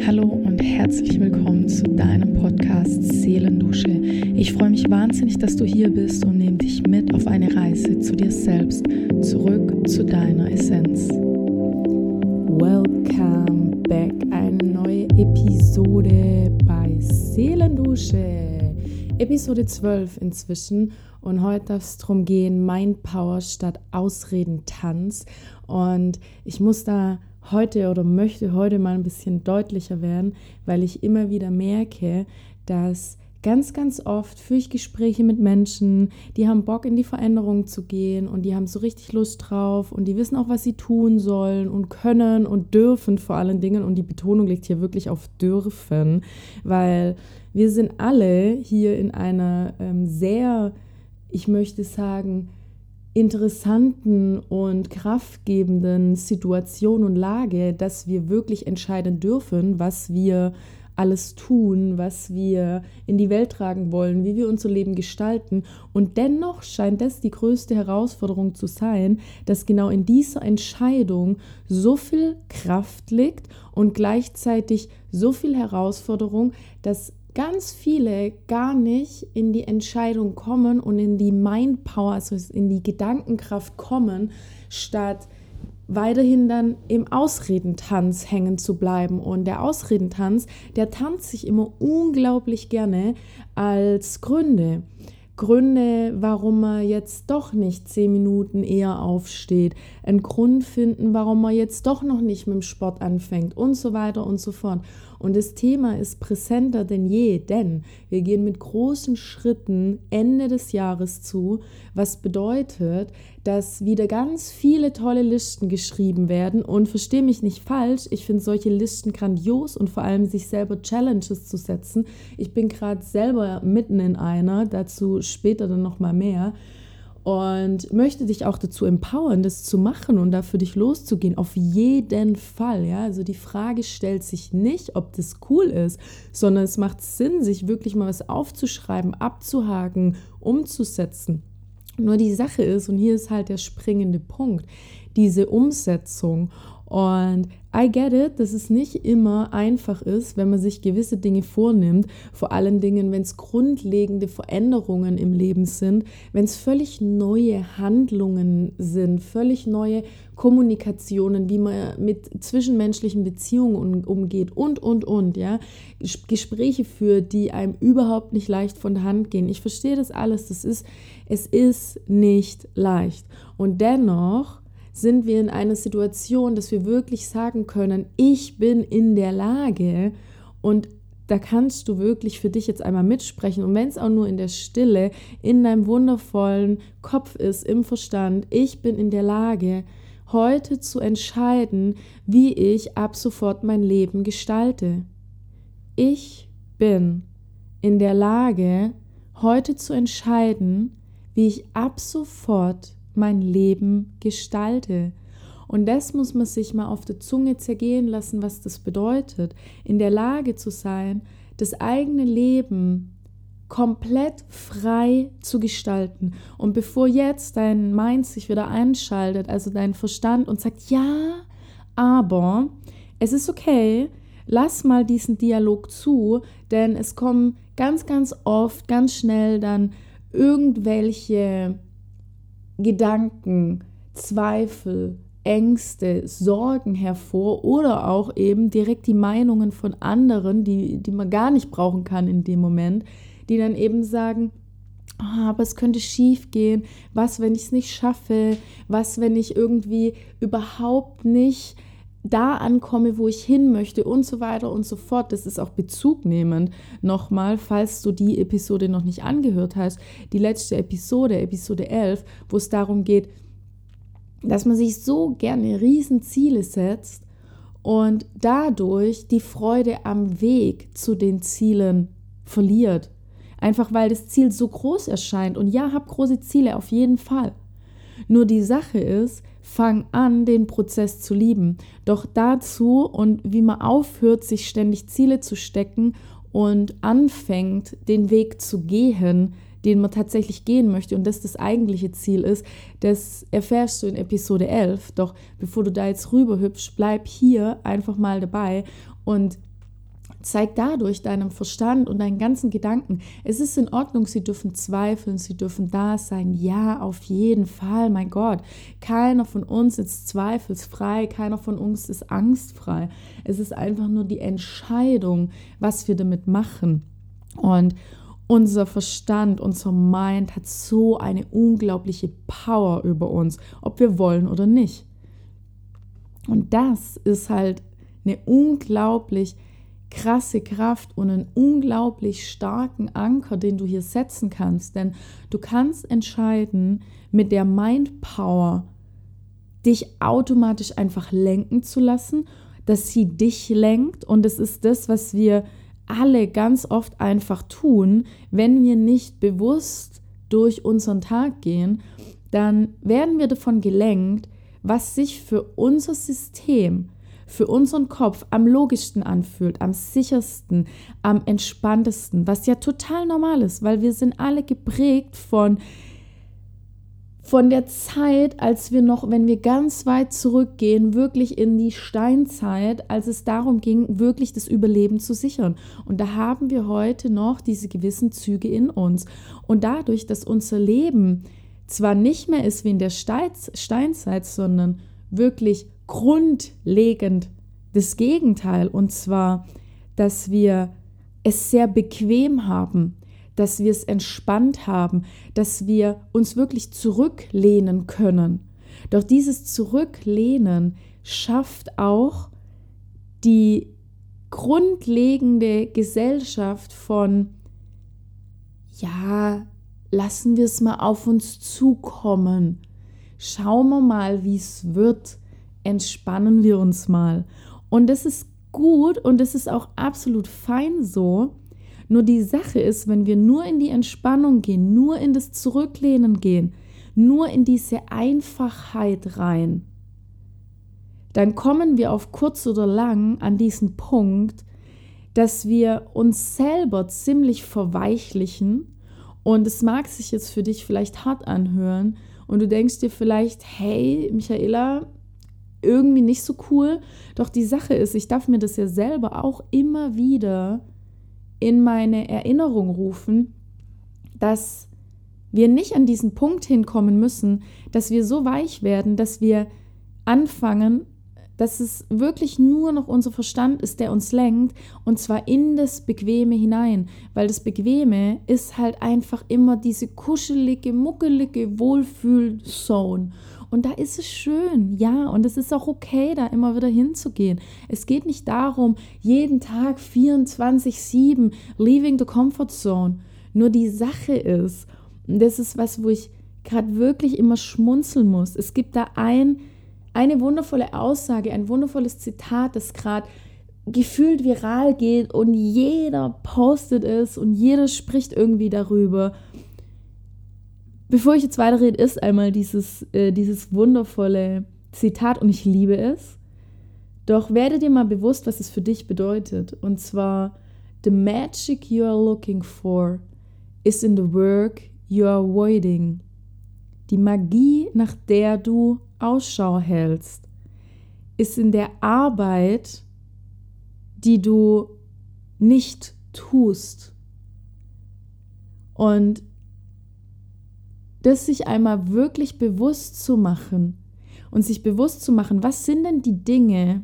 Hallo und herzlich willkommen zu deinem Podcast Seelendusche. Ich freue mich wahnsinnig, dass du hier bist und nehme dich mit auf eine Reise zu dir selbst, zurück zu deiner Essenz. Welcome back, eine neue Episode bei Seelendusche. Episode 12 inzwischen und heute darf es darum gehen, Mind Power statt Ausreden Tanz und ich muss da heute oder möchte heute mal ein bisschen deutlicher werden, weil ich immer wieder merke, dass ganz, ganz oft führe ich Gespräche mit Menschen, die haben Bock in die Veränderung zu gehen und die haben so richtig Lust drauf und die wissen auch, was sie tun sollen und können und dürfen vor allen Dingen. Und die Betonung liegt hier wirklich auf dürfen, weil wir sind alle hier in einer ähm, sehr, ich möchte sagen, interessanten und kraftgebenden Situation und Lage, dass wir wirklich entscheiden dürfen, was wir alles tun, was wir in die Welt tragen wollen, wie wir unser Leben gestalten. Und dennoch scheint das die größte Herausforderung zu sein, dass genau in dieser Entscheidung so viel Kraft liegt und gleichzeitig so viel Herausforderung, dass ganz viele gar nicht in die Entscheidung kommen und in die Mind Power, also in die Gedankenkraft kommen, statt weiterhin dann im Ausredentanz hängen zu bleiben. Und der Ausredentanz, der tanzt sich immer unglaublich gerne als Gründe. Gründe, warum man jetzt doch nicht zehn Minuten eher aufsteht, einen Grund finden, warum man jetzt doch noch nicht mit dem Sport anfängt und so weiter und so fort. Und das Thema ist präsenter denn je, denn wir gehen mit großen Schritten Ende des Jahres zu, was bedeutet, dass wieder ganz viele tolle Listen geschrieben werden. Und verstehe mich nicht falsch, ich finde solche Listen grandios und vor allem sich selber Challenges zu setzen. Ich bin gerade selber mitten in einer, dazu später dann nochmal mehr und möchte dich auch dazu empowern, das zu machen und dafür dich loszugehen. Auf jeden Fall. Ja? Also die Frage stellt sich nicht, ob das cool ist, sondern es macht Sinn, sich wirklich mal was aufzuschreiben, abzuhaken, umzusetzen. Nur die Sache ist, und hier ist halt der springende Punkt, diese Umsetzung. Und I get it, dass es nicht immer einfach ist, wenn man sich gewisse Dinge vornimmt, vor allen Dingen, wenn es grundlegende Veränderungen im Leben sind, wenn es völlig neue Handlungen sind, völlig neue Kommunikationen, wie man mit zwischenmenschlichen Beziehungen umgeht und, und, und, ja. Gespräche führt, die einem überhaupt nicht leicht von der Hand gehen. Ich verstehe das alles, das ist, es ist nicht leicht. Und dennoch sind wir in einer Situation, dass wir wirklich sagen können, ich bin in der Lage und da kannst du wirklich für dich jetzt einmal mitsprechen. Und wenn es auch nur in der Stille, in deinem wundervollen Kopf ist, im Verstand, ich bin in der Lage, heute zu entscheiden, wie ich ab sofort mein Leben gestalte. Ich bin in der Lage, heute zu entscheiden, wie ich ab sofort mein Leben gestalte. Und das muss man sich mal auf der Zunge zergehen lassen, was das bedeutet. In der Lage zu sein, das eigene Leben komplett frei zu gestalten. Und bevor jetzt dein Mind sich wieder einschaltet, also dein Verstand und sagt, ja, aber es ist okay, lass mal diesen Dialog zu, denn es kommen ganz, ganz oft, ganz schnell dann irgendwelche Gedanken, Zweifel, Ängste, Sorgen hervor oder auch eben direkt die Meinungen von anderen, die, die man gar nicht brauchen kann in dem Moment, die dann eben sagen, oh, aber es könnte schief gehen, was, wenn ich es nicht schaffe, was, wenn ich irgendwie überhaupt nicht da ankomme, wo ich hin möchte und so weiter und so fort. Das ist auch bezugnehmend. Nochmal, falls du die Episode noch nicht angehört hast, die letzte Episode, Episode 11, wo es darum geht, dass man sich so gerne Riesenziele setzt und dadurch die Freude am Weg zu den Zielen verliert. Einfach weil das Ziel so groß erscheint. Und ja, hab große Ziele, auf jeden Fall. Nur die Sache ist, fang an, den Prozess zu lieben. Doch dazu und wie man aufhört, sich ständig Ziele zu stecken und anfängt, den Weg zu gehen, den man tatsächlich gehen möchte und das das eigentliche Ziel ist, das erfährst du in Episode 11. Doch bevor du da jetzt rüberhüpfst, bleib hier einfach mal dabei und Zeig dadurch deinem Verstand und deinen ganzen Gedanken, es ist in Ordnung, sie dürfen zweifeln, sie dürfen da sein. Ja, auf jeden Fall, mein Gott. Keiner von uns ist zweifelsfrei, keiner von uns ist angstfrei. Es ist einfach nur die Entscheidung, was wir damit machen. Und unser Verstand, unser Mind hat so eine unglaubliche Power über uns, ob wir wollen oder nicht. Und das ist halt eine unglaublich krasse Kraft und einen unglaublich starken Anker, den du hier setzen kannst. Denn du kannst entscheiden, mit der Mind Power dich automatisch einfach lenken zu lassen, dass sie dich lenkt. Und es ist das, was wir alle ganz oft einfach tun, wenn wir nicht bewusst durch unseren Tag gehen, dann werden wir davon gelenkt, was sich für unser System für unseren Kopf am logischsten anfühlt, am sichersten, am entspanntesten, was ja total normal ist, weil wir sind alle geprägt von von der Zeit, als wir noch, wenn wir ganz weit zurückgehen, wirklich in die Steinzeit, als es darum ging, wirklich das Überleben zu sichern. Und da haben wir heute noch diese gewissen Züge in uns. Und dadurch, dass unser Leben zwar nicht mehr ist wie in der Steinzeit, sondern wirklich grundlegend das Gegenteil. Und zwar, dass wir es sehr bequem haben, dass wir es entspannt haben, dass wir uns wirklich zurücklehnen können. Doch dieses Zurücklehnen schafft auch die grundlegende Gesellschaft von, ja, lassen wir es mal auf uns zukommen. Schauen wir mal, wie es wird entspannen wir uns mal. Und das ist gut und das ist auch absolut fein so. Nur die Sache ist, wenn wir nur in die Entspannung gehen, nur in das Zurücklehnen gehen, nur in diese Einfachheit rein, dann kommen wir auf kurz oder lang an diesen Punkt, dass wir uns selber ziemlich verweichlichen. Und es mag sich jetzt für dich vielleicht hart anhören und du denkst dir vielleicht, hey, Michaela, irgendwie nicht so cool. Doch die Sache ist, ich darf mir das ja selber auch immer wieder in meine Erinnerung rufen, dass wir nicht an diesen Punkt hinkommen müssen, dass wir so weich werden, dass wir anfangen, dass es wirklich nur noch unser Verstand ist, der uns lenkt, und zwar in das Bequeme hinein, weil das Bequeme ist halt einfach immer diese kuschelige, muckelige Wohlfühlzone. Und da ist es schön, ja, und es ist auch okay, da immer wieder hinzugehen. Es geht nicht darum, jeden Tag 24-7 leaving the comfort zone. Nur die Sache ist, und das ist was, wo ich gerade wirklich immer schmunzeln muss. Es gibt da ein eine wundervolle Aussage, ein wundervolles Zitat, das gerade gefühlt viral geht und jeder postet es und jeder spricht irgendwie darüber. Bevor ich jetzt weiterrede, ist einmal dieses, äh, dieses wundervolle Zitat und ich liebe es. Doch werde dir mal bewusst, was es für dich bedeutet. Und zwar, the magic you are looking for is in the work you are avoiding. Die Magie, nach der du Ausschau hältst, ist in der Arbeit, die du nicht tust. Und das sich einmal wirklich bewusst zu machen und sich bewusst zu machen, was sind denn die Dinge,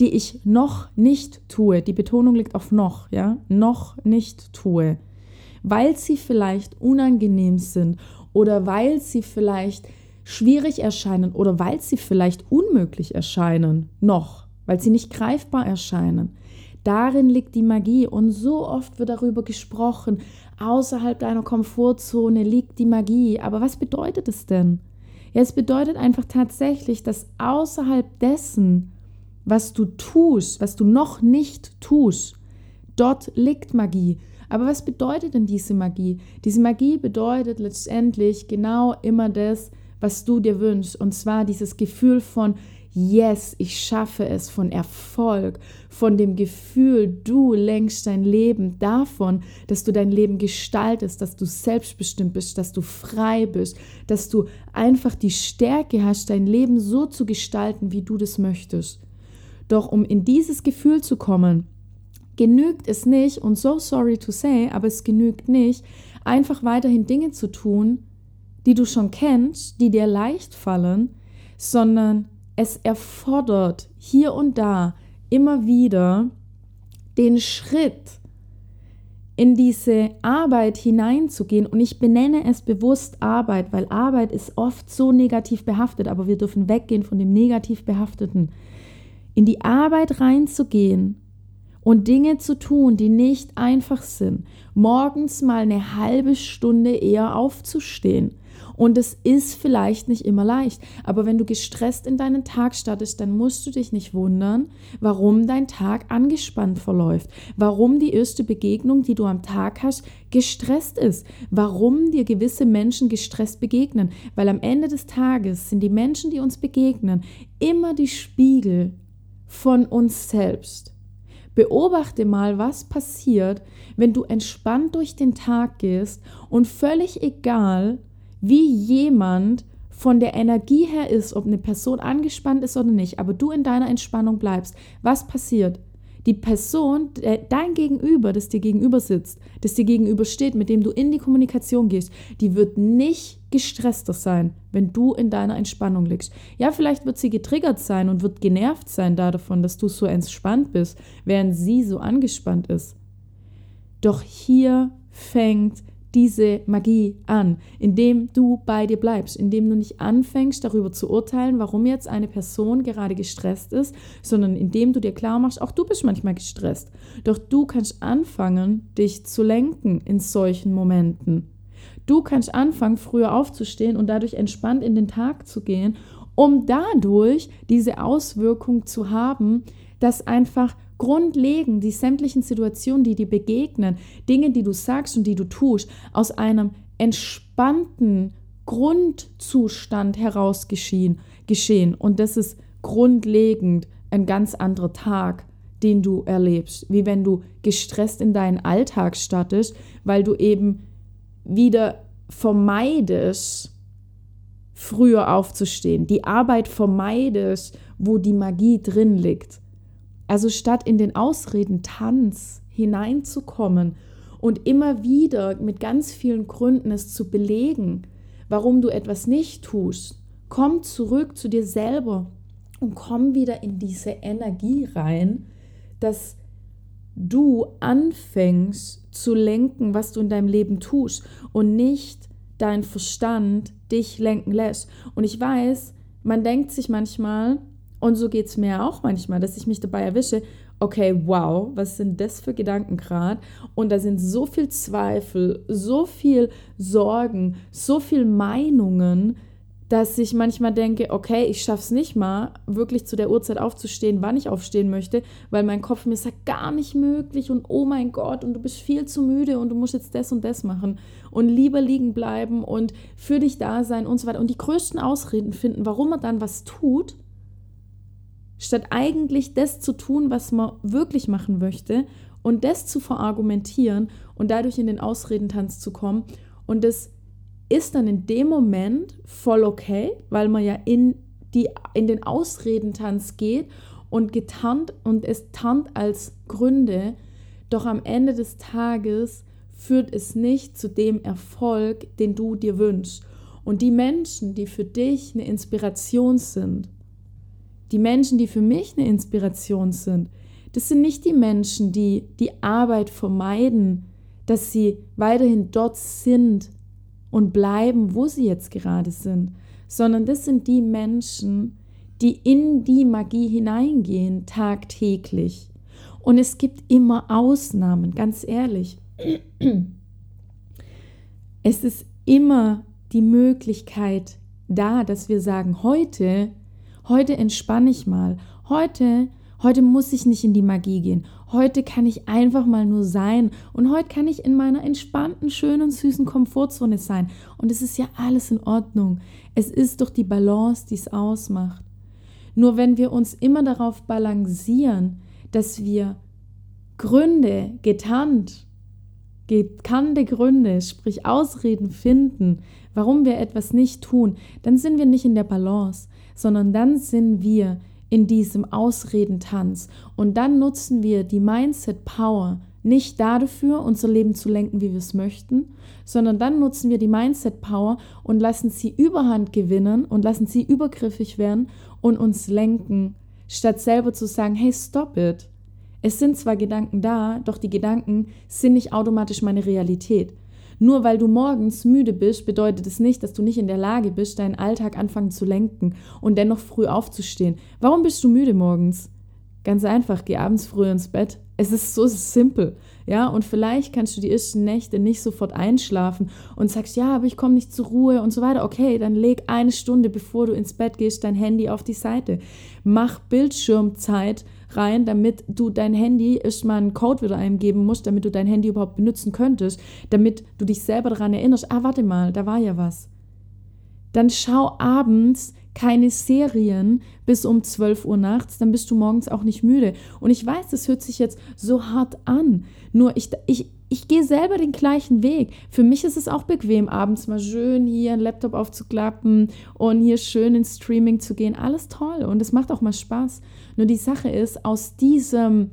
die ich noch nicht tue. Die Betonung liegt auf noch, ja, noch nicht tue, weil sie vielleicht unangenehm sind oder weil sie vielleicht schwierig erscheinen oder weil sie vielleicht unmöglich erscheinen, noch, weil sie nicht greifbar erscheinen. Darin liegt die Magie und so oft wird darüber gesprochen, außerhalb deiner Komfortzone liegt die Magie. Aber was bedeutet es denn? Ja, es bedeutet einfach tatsächlich, dass außerhalb dessen, was du tust, was du noch nicht tust, dort liegt Magie. Aber was bedeutet denn diese Magie? Diese Magie bedeutet letztendlich genau immer das, was du dir wünschst. Und zwar dieses Gefühl von, yes, ich schaffe es, von Erfolg, von dem Gefühl, du lenkst dein Leben davon, dass du dein Leben gestaltest, dass du selbstbestimmt bist, dass du frei bist, dass du einfach die Stärke hast, dein Leben so zu gestalten, wie du das möchtest. Doch um in dieses Gefühl zu kommen, genügt es nicht, und so sorry to say, aber es genügt nicht, einfach weiterhin Dinge zu tun, die du schon kennst, die dir leicht fallen, sondern es erfordert hier und da immer wieder den Schritt in diese Arbeit hineinzugehen. Und ich benenne es bewusst Arbeit, weil Arbeit ist oft so negativ behaftet, aber wir dürfen weggehen von dem negativ behafteten. In die Arbeit reinzugehen und Dinge zu tun, die nicht einfach sind. Morgens mal eine halbe Stunde eher aufzustehen und es ist vielleicht nicht immer leicht. Aber wenn du gestresst in deinen Tag startest, dann musst du dich nicht wundern, warum dein Tag angespannt verläuft. Warum die erste Begegnung, die du am Tag hast, gestresst ist. Warum dir gewisse Menschen gestresst begegnen. Weil am Ende des Tages sind die Menschen, die uns begegnen, immer die Spiegel von uns selbst. Beobachte mal, was passiert, wenn du entspannt durch den Tag gehst und völlig egal, wie jemand von der Energie her ist, ob eine Person angespannt ist oder nicht, aber du in deiner Entspannung bleibst, was passiert? Die Person, dein Gegenüber, das dir gegenüber sitzt, das dir gegenüber steht, mit dem du in die Kommunikation gehst, die wird nicht gestresster sein, wenn du in deiner Entspannung liegst. Ja, vielleicht wird sie getriggert sein und wird genervt sein davon, dass du so entspannt bist, während sie so angespannt ist. Doch hier fängt diese Magie an, indem du bei dir bleibst, indem du nicht anfängst darüber zu urteilen, warum jetzt eine Person gerade gestresst ist, sondern indem du dir klar machst, auch du bist manchmal gestresst. Doch du kannst anfangen, dich zu lenken in solchen Momenten. Du kannst anfangen, früher aufzustehen und dadurch entspannt in den Tag zu gehen, um dadurch diese Auswirkung zu haben, dass einfach grundlegend die sämtlichen Situationen, die dir begegnen, Dinge, die du sagst und die du tust, aus einem entspannten Grundzustand heraus geschehen. geschehen. Und das ist grundlegend ein ganz anderer Tag, den du erlebst, wie wenn du gestresst in deinen Alltag stattest, weil du eben wieder vermeidest, früher aufzustehen, die Arbeit vermeidest, wo die Magie drin liegt. Also statt in den Ausreden Tanz hineinzukommen und immer wieder mit ganz vielen Gründen es zu belegen, warum du etwas nicht tust, komm zurück zu dir selber und komm wieder in diese Energie rein, dass du anfängst zu lenken, was du in deinem Leben tust und nicht dein Verstand dich lenken lässt. Und ich weiß, man denkt sich manchmal, und so geht es mir auch manchmal, dass ich mich dabei erwische, okay, wow, was sind das für Gedanken gerade? Und da sind so viel Zweifel, so viel Sorgen, so viel Meinungen, dass ich manchmal denke, okay, ich schaff's nicht mal, wirklich zu der Uhrzeit aufzustehen, wann ich aufstehen möchte, weil mein Kopf mir sagt, gar nicht möglich und oh mein Gott und du bist viel zu müde und du musst jetzt das und das machen und lieber liegen bleiben und für dich da sein und so weiter und die größten Ausreden finden, warum man dann was tut, statt eigentlich das zu tun, was man wirklich machen möchte und das zu verargumentieren und dadurch in den Ausredentanz zu kommen. Und das ist dann in dem Moment voll okay, weil man ja in, die, in den Ausredentanz geht und getarnt und es tarnt als Gründe. Doch am Ende des Tages führt es nicht zu dem Erfolg, den du dir wünschst. Und die Menschen, die für dich eine Inspiration sind, die Menschen, die für mich eine Inspiration sind, das sind nicht die Menschen, die die Arbeit vermeiden, dass sie weiterhin dort sind und bleiben, wo sie jetzt gerade sind, sondern das sind die Menschen, die in die Magie hineingehen tagtäglich. Und es gibt immer Ausnahmen, ganz ehrlich. Es ist immer die Möglichkeit da, dass wir sagen, heute Heute entspanne ich mal. Heute, heute muss ich nicht in die Magie gehen. Heute kann ich einfach mal nur sein. Und heute kann ich in meiner entspannten, schönen, süßen Komfortzone sein. Und es ist ja alles in Ordnung. Es ist doch die Balance, die es ausmacht. Nur wenn wir uns immer darauf balancieren, dass wir Gründe getarnt, gekannte Gründe, sprich Ausreden finden, warum wir etwas nicht tun, dann sind wir nicht in der Balance sondern dann sind wir in diesem Ausredentanz. Und dann nutzen wir die Mindset Power nicht dafür, unser Leben zu lenken, wie wir es möchten, sondern dann nutzen wir die Mindset Power und lassen sie Überhand gewinnen und lassen sie übergriffig werden und uns lenken, statt selber zu sagen, hey, stop it. Es sind zwar Gedanken da, doch die Gedanken sind nicht automatisch meine Realität. Nur weil du morgens müde bist, bedeutet es nicht, dass du nicht in der Lage bist, deinen Alltag anfangen zu lenken und dennoch früh aufzustehen. Warum bist du müde morgens? Ganz einfach, geh abends früh ins Bett. Es ist so simpel. Ja, und vielleicht kannst du die ersten Nächte nicht sofort einschlafen und sagst, ja, aber ich komme nicht zur Ruhe und so weiter. Okay, dann leg eine Stunde, bevor du ins Bett gehst, dein Handy auf die Seite. Mach Bildschirmzeit rein, damit du dein Handy erstmal einen Code wieder eingeben musst, damit du dein Handy überhaupt benutzen könntest, damit du dich selber daran erinnerst, ah, warte mal, da war ja was. Dann schau abends keine Serien bis um 12 Uhr nachts, dann bist du morgens auch nicht müde. Und ich weiß, das hört sich jetzt so hart an. Nur ich, ich, ich gehe selber den gleichen Weg. Für mich ist es auch bequem, abends mal schön hier einen Laptop aufzuklappen und hier schön ins Streaming zu gehen. Alles toll und es macht auch mal Spaß. Nur die Sache ist, aus diesem,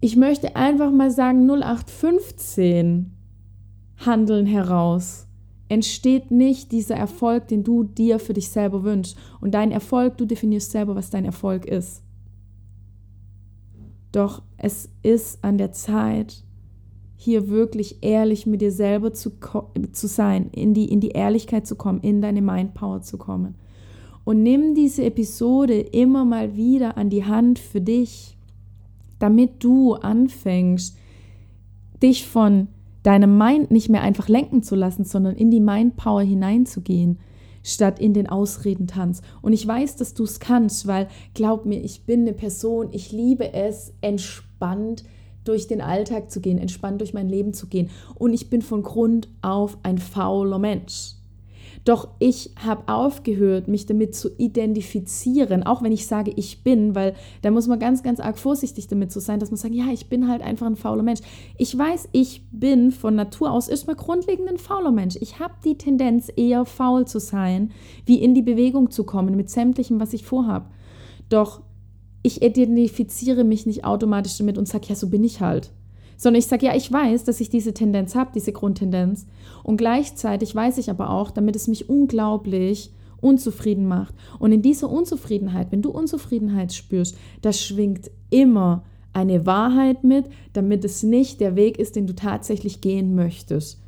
ich möchte einfach mal sagen, 0815 Handeln heraus entsteht nicht dieser Erfolg, den du dir für dich selber wünschst. Und dein Erfolg, du definierst selber, was dein Erfolg ist. Doch es ist an der Zeit, hier wirklich ehrlich mit dir selber zu, zu sein, in die, in die Ehrlichkeit zu kommen, in deine Mindpower zu kommen. Und nimm diese Episode immer mal wieder an die Hand für dich, damit du anfängst, dich von deinem Mind nicht mehr einfach lenken zu lassen, sondern in die Mindpower hineinzugehen, statt in den Ausredentanz. Und ich weiß, dass du es kannst, weil glaub mir, ich bin eine Person, ich liebe es, entspannt durch den Alltag zu gehen, entspannt durch mein Leben zu gehen. Und ich bin von Grund auf ein fauler Mensch. Doch ich habe aufgehört, mich damit zu identifizieren, auch wenn ich sage, ich bin, weil da muss man ganz, ganz arg vorsichtig damit zu sein, dass man sagt, ja, ich bin halt einfach ein fauler Mensch. Ich weiß, ich bin von Natur aus erstmal grundlegend ein fauler Mensch. Ich habe die Tendenz, eher faul zu sein, wie in die Bewegung zu kommen mit sämtlichem, was ich vorhabe. Doch ich identifiziere mich nicht automatisch damit und sage, ja, so bin ich halt sondern ich sage, ja, ich weiß, dass ich diese Tendenz habe, diese Grundtendenz. Und gleichzeitig weiß ich aber auch, damit es mich unglaublich unzufrieden macht. Und in dieser Unzufriedenheit, wenn du Unzufriedenheit spürst, da schwingt immer eine Wahrheit mit, damit es nicht der Weg ist, den du tatsächlich gehen möchtest.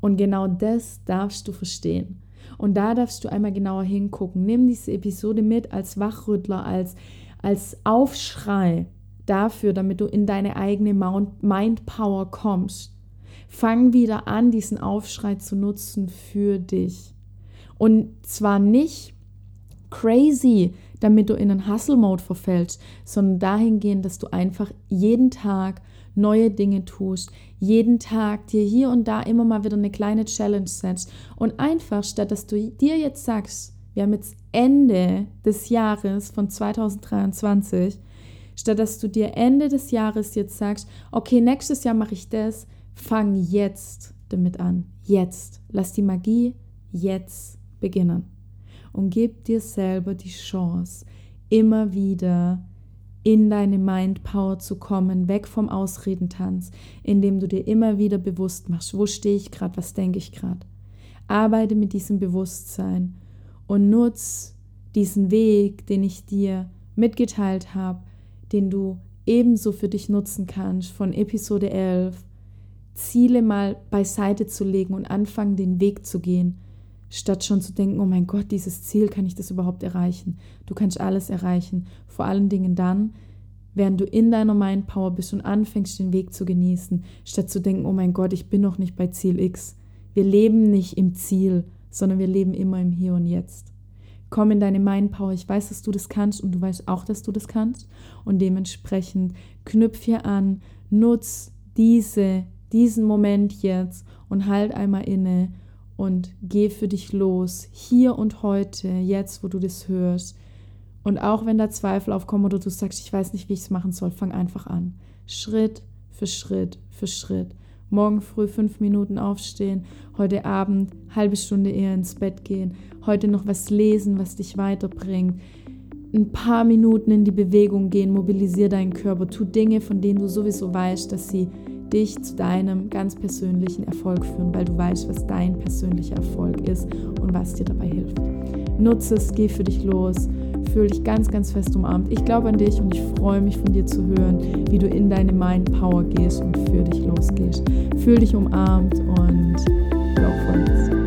Und genau das darfst du verstehen. Und da darfst du einmal genauer hingucken. Nimm diese Episode mit als Wachrüttler, als, als Aufschrei, dafür, damit du in deine eigene Mind Power kommst. Fang wieder an, diesen Aufschrei zu nutzen für dich. Und zwar nicht crazy, damit du in einen Hustle-Mode verfällst, sondern dahingehend, dass du einfach jeden Tag neue Dinge tust, jeden Tag dir hier und da immer mal wieder eine kleine Challenge setzt und einfach statt dass du dir jetzt sagst, wir haben jetzt Ende des Jahres von 2023, statt dass du dir Ende des Jahres jetzt sagst, okay, nächstes Jahr mache ich das, fang jetzt damit an. Jetzt. Lass die Magie jetzt beginnen. Und gib dir selber die Chance, immer wieder in deine Mind Power zu kommen, weg vom Ausredentanz, indem du dir immer wieder bewusst machst, wo stehe ich gerade, was denke ich gerade. Arbeite mit diesem Bewusstsein und nutz diesen Weg, den ich dir mitgeteilt habe, den du ebenso für dich nutzen kannst von Episode 11, Ziele mal beiseite zu legen und anfangen, den Weg zu gehen, statt schon zu denken, oh mein Gott, dieses Ziel, kann ich das überhaupt erreichen? Du kannst alles erreichen, vor allen Dingen dann, während du in deiner Mind Power bist und anfängst, den Weg zu genießen, statt zu denken, oh mein Gott, ich bin noch nicht bei Ziel X. Wir leben nicht im Ziel, sondern wir leben immer im Hier und Jetzt. Komm in deine Mind Power. Ich weiß, dass du das kannst und du weißt auch, dass du das kannst. Und dementsprechend knüpf hier an, nutz diese, diesen Moment jetzt und halt einmal inne und geh für dich los, hier und heute, jetzt, wo du das hörst. Und auch wenn da Zweifel aufkommen oder du sagst, ich weiß nicht, wie ich es machen soll, fang einfach an. Schritt für Schritt für Schritt morgen früh fünf Minuten aufstehen, heute Abend halbe Stunde eher ins Bett gehen, heute noch was lesen, was dich weiterbringt. ein paar Minuten in die Bewegung gehen, mobilisiere deinen Körper, tu Dinge, von denen du sowieso weißt, dass sie dich zu deinem ganz persönlichen Erfolg führen, weil du weißt, was dein persönlicher Erfolg ist und was dir dabei hilft. Nutze es, geh für dich los, fühle dich ganz, ganz fest umarmt. Ich glaube an dich und ich freue mich von dir zu hören, wie du in deine Mind Power gehst und für dich losgehst. Fühl dich umarmt und go for it.